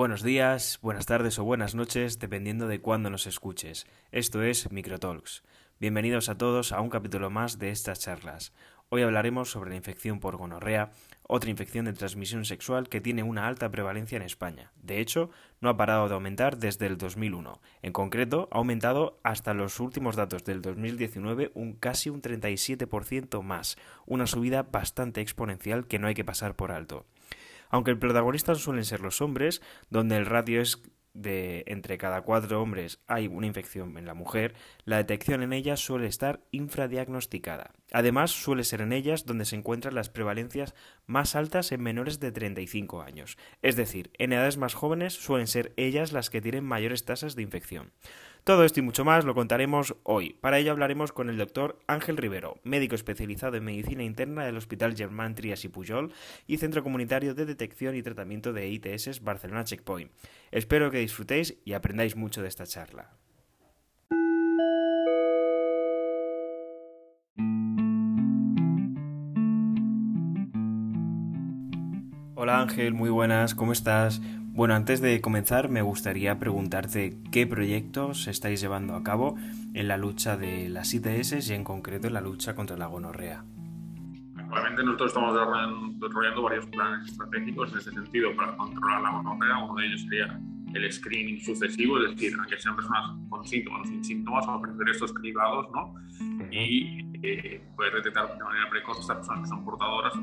Buenos días, buenas tardes o buenas noches, dependiendo de cuándo nos escuches. Esto es Microtalks. Bienvenidos a todos a un capítulo más de estas charlas. Hoy hablaremos sobre la infección por gonorrea, otra infección de transmisión sexual que tiene una alta prevalencia en España. De hecho, no ha parado de aumentar desde el 2001. En concreto, ha aumentado hasta los últimos datos del 2019 un casi un 37% más, una subida bastante exponencial que no hay que pasar por alto. Aunque el protagonista suelen ser los hombres, donde el ratio es de entre cada cuatro hombres hay una infección en la mujer, la detección en ellas suele estar infradiagnosticada. Además, suele ser en ellas donde se encuentran las prevalencias más altas en menores de 35 años. Es decir, en edades más jóvenes suelen ser ellas las que tienen mayores tasas de infección. Todo esto y mucho más lo contaremos hoy. Para ello hablaremos con el doctor Ángel Rivero, médico especializado en medicina interna del Hospital Germán Trias y Pujol y Centro Comunitario de Detección y Tratamiento de ITS Barcelona Checkpoint. Espero que disfrutéis y aprendáis mucho de esta charla. Hola Ángel, muy buenas, ¿cómo estás? Bueno, antes de comenzar me gustaría preguntarte qué proyectos estáis llevando a cabo en la lucha de las ITS y en concreto en la lucha contra la gonorrea. Actualmente nosotros estamos desarrollando varios planes estratégicos en ese sentido para controlar la gonorrea. Uno de ellos sería el screening sucesivo, es decir, que sean personas con síntomas o sin síntomas, ofrecer estos cribados, ¿no? Y eh, poder detectar de manera precoz estas personas que son portadoras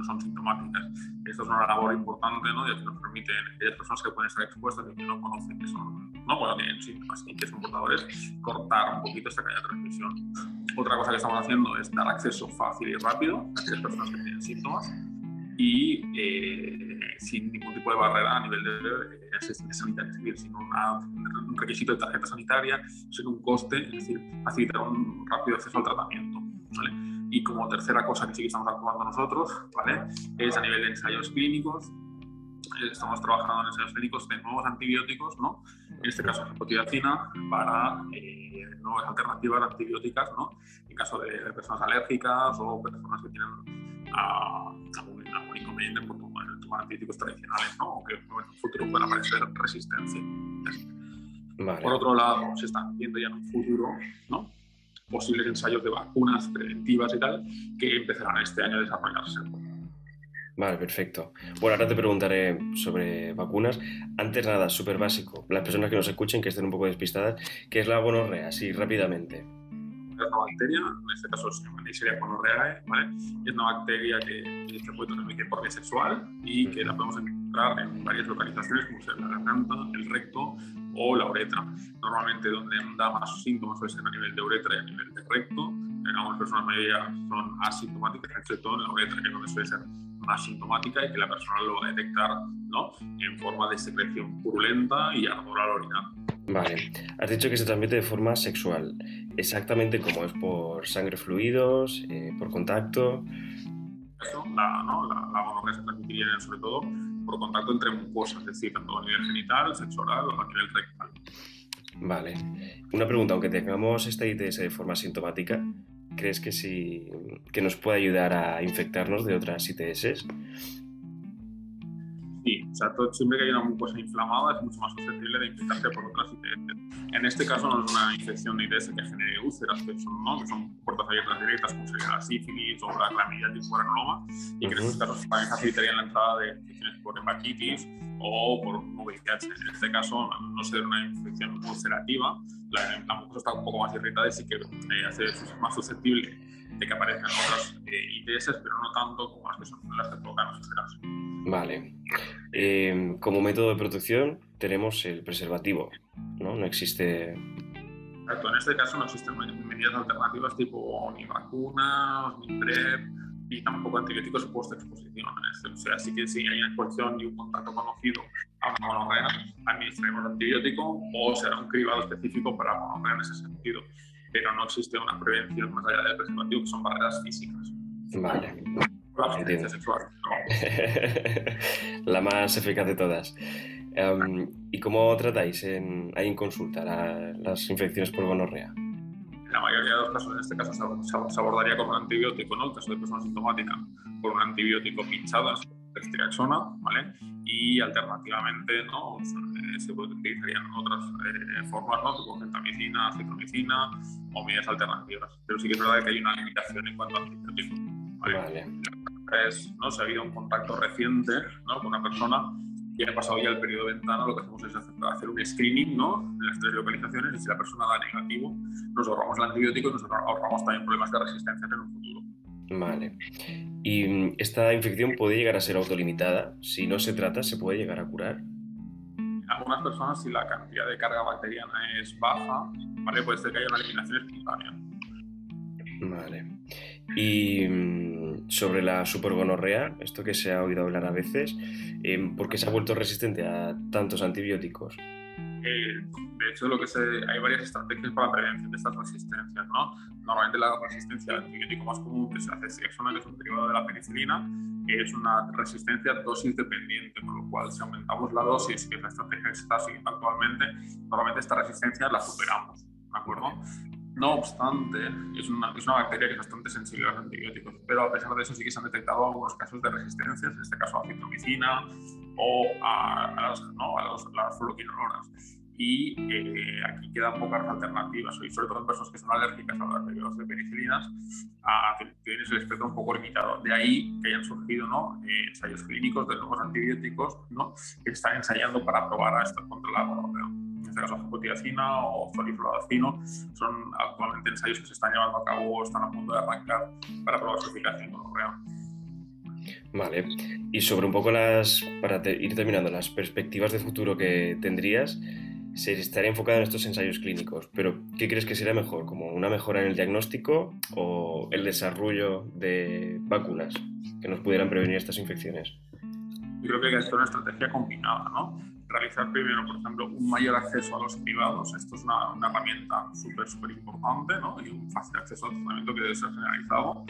no son sintomáticas. Esto es una labor importante, ¿no? Ya que nos permite aquellas personas que pueden estar expuestas y que no conocen que son, no, bueno, tienen síntomas y que son portadores, cortar un poquito esta cadena de transmisión. Otra cosa que estamos haciendo es dar acceso fácil y rápido a aquellas personas que tienen síntomas y eh, sin ningún tipo de barrera a nivel de, asistencia sanitaria, es decir, sin un requisito de tarjeta sanitaria, sin un coste, es decir, facilitar un rápido acceso al tratamiento. ¿Vale? Y como tercera cosa que sí que estamos actuando nosotros, ¿vale? Es a nivel de ensayos clínicos. Estamos trabajando en ensayos clínicos de nuevos antibióticos, ¿no? En este caso, la para eh, nuevas alternativas antibióticas, ¿no? En caso de, personas alérgicas o personas que tienen ah, algún, inconveniente por tomar, tomar, antibióticos tradicionales, ¿no? O que en el futuro puedan aparecer resistencia. Por otro lado, se están viendo ya en un futuro, ¿no? Posibles ensayos de vacunas preventivas y tal, que empezarán este año a desarrollarse. Vale, perfecto. Bueno, ahora te preguntaré sobre vacunas. Antes nada, súper básico. Las personas que nos escuchen, que estén un poco despistadas, ¿qué es la gonorrea? Así rápidamente. Es una bacteria, en este caso se llama Neisseria gonorreae, ¿vale? Es una bacteria que se puede transmitir por vía sexual y que la podemos encontrar en varias localizaciones, como ser la garganta, el recto o la uretra. Normalmente donde da más síntomas suele ser a nivel de uretra y a nivel de recto. En algunas personas mayoría son asintomáticas, excepto en la uretra, que es donde suele ser más sintomática y que la persona lo va a detectar ¿no? en forma de secreción purulenta y ardor al orinar. Vale, has dicho que se transmite de forma sexual. Exactamente como es por sangre fluidos, eh, por contacto. Eso, la, ¿no? la, la gonorrea se transmitiría sobre todo por contacto entre mucosas, es decir, tanto a nivel genital, sexo o a nivel rectal. Vale. Una pregunta, aunque tengamos esta ITS de forma sintomática, ¿crees que, sí, que nos puede ayudar a infectarnos de otras ITS? O sea, siempre que hay una mucosa inflamada es mucho más susceptible de infectarse por otras ITS. En este caso no es una infección de ITS que genere úlceras, que son, ¿no? que son puertas abiertas directas, como sería la sífilis o la clamidia tipo granuloma, y que en estos casos también facilitarían la entrada de infecciones por hepatitis o por VIH. En este caso, no ser una infección ulcerativa, la, la, mucosa está un poco más irritada y sí que eh, hace más susceptible de que aparezcan otras eh, ITS, pero no tanto como las que son las que provocan las úlceras. Vale. Eh, como método de protección tenemos el preservativo, ¿no? No existe... Exacto, en este caso no existen medidas alternativas tipo ni vacunas, ni PrEP, y tampoco antibióticos post-exposición. O sea, sí que si hay una exposición y un contacto conocido a una gonorrea, administraremos antibiótico o será un cribado específico para gonorrea en ese sentido. Pero no existe una prevención más allá del preservativo, que son barreras físicas. Vale. La más eficaz de todas. Em, ¿Y cómo tratáis en, ahí en consulta las infecciones por gonorrea? En la mayoría de los casos, en este caso, se, abordaría con un antibiótico, ¿no? En el caso de persona sintomática, con un antibiótico pinchado, dextriaxona, ¿vale? Y alternativamente, ¿no? Se utilizarían otras eh, formas, ¿no? Como gentamicina, citromicina o medidas alternativas. Pero sí que es verdad que hay una limitación en cuanto a antibióticos. ¿vale? vale. Es, ¿no? Si ha habido un contacto reciente ¿no? con una persona y ha pasado ya el periodo de ventana, lo que hacemos es hacer un screening ¿no? en las tres localizaciones y si la persona da negativo, nos ahorramos el antibiótico y nos ahorramos también problemas de resistencia en un futuro. Vale. ¿Y mm, esta infección puede llegar a ser autolimitada? Si no se trata, ¿se puede llegar a curar? algunas personas, si la cantidad de carga bacteriana es baja, ¿vale? puede ser que haya una eliminación espontánea. Vale. Y mm, sobre la supergonorrea, esto que se ha oído hablar a veces, em, ¿por qué se ha vuelto resistente a tantos antibióticos? Eh, de hecho, lo que se, hay varias estrategias para la prevención de estas resistencias. ¿no? Normalmente la resistencia al antibiótico más común que se hace es que es un derivado de la penicilina, es una resistencia dosis dependiente, por lo cual si aumentamos la dosis, que es la estrategia que se está siguiendo actualmente, normalmente esta resistencia la superamos. ¿De acuerdo? No obstante, es una, es una, bacteria que es bastante sensible a los antibióticos, pero a pesar de eso sí que se han detectado algunos casos de resistencias, en este caso a citromicina o a, las, ¿no? a, las fluoroquinolonas. Y eh, aquí quedan pocas alternativas, y sobre todo en personas que son alérgicas a los derivados de penicilinas, tienes el espectro un poco limitado. De ahí que hayan surgido ¿no? Eh, ensayos clínicos de nuevos antibióticos ¿no? que están ensayando para probar a esto contra la este caso o florifloracino, son actualmente ensayos que se están llevando a cabo o están a punto de arrancar para probar su eficacia en gonorrea. Vale. Y sobre un poco las, para ir terminando, las perspectivas de futuro que tendrías, se estaría enfocado en estos ensayos clínicos, pero ¿qué crees que sería mejor? ¿Como una mejora en el diagnóstico o el desarrollo de vacunas que nos pudieran prevenir estas infecciones? Yo creo que hay que hacer una estrategia combinada, ¿no? Realizar primero, por ejemplo, un mayor acceso a los privados. Esto es una, una herramienta súper, súper importante ¿no? y un fácil acceso al tratamiento que debe ser generalizado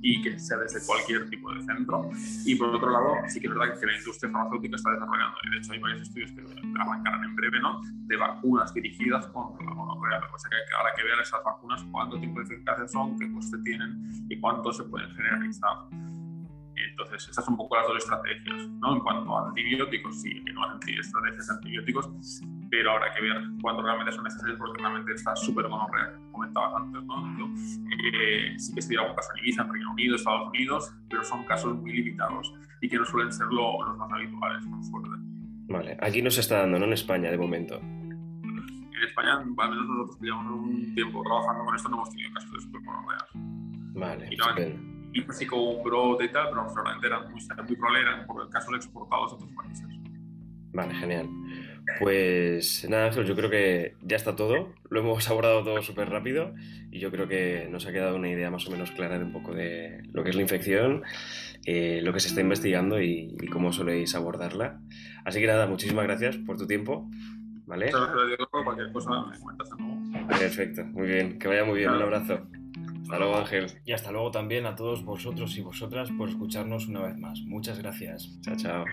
y que sea desde cualquier tipo de centro. Y por otro lado, sí que es verdad que la industria farmacéutica está desarrollando, y de hecho hay varios estudios que arrancarán en breve, ¿no? de vacunas dirigidas contra la que pasa es que habrá que ver esas vacunas cuánto tiempo de eficacia son, qué coste tienen y cuánto se pueden generalizar. Entonces, estas son un poco las dos estrategias. ¿no? En cuanto a antibióticos, sí, que no hay estrategias antibióticos, pero habrá que ver cuándo realmente son necesarios, porque realmente está súper monorrea, como comentabas antes. ¿no? Eh, sí que estoy algún caso en Ibiza, en Reino Unido, Estados Unidos, pero son casos muy limitados y que no suelen ser los más habituales, por suerte. Vale, aquí no se está dando, ¿no? En España, de momento. En España, al menos nosotros llevamos un tiempo trabajando con esto, no hemos tenido casos de supermonorreas. Vale, y así como un brote y tal, pero realmente eran muy, muy problemas por el caso de exportados a otros países. Vale, genial. Pues nada, Ángel, yo creo que ya está todo. Lo hemos abordado todo súper rápido y yo creo que nos ha quedado una idea más o menos clara de un poco de lo que es la infección, eh, lo que se está investigando y, cómo soléis abordarla. Así que nada, muchísimas gracias por tu tiempo. ¿Vale? Muchas gracias, Cualquier cosa me cuentas Perfecto, muy bien. Que vaya muy bien. Un abrazo. Hasta luego, Ángel. Y hasta luego también a todos vosotros y vosotras por escucharnos una vez más. Muchas gracias. Chao, chao.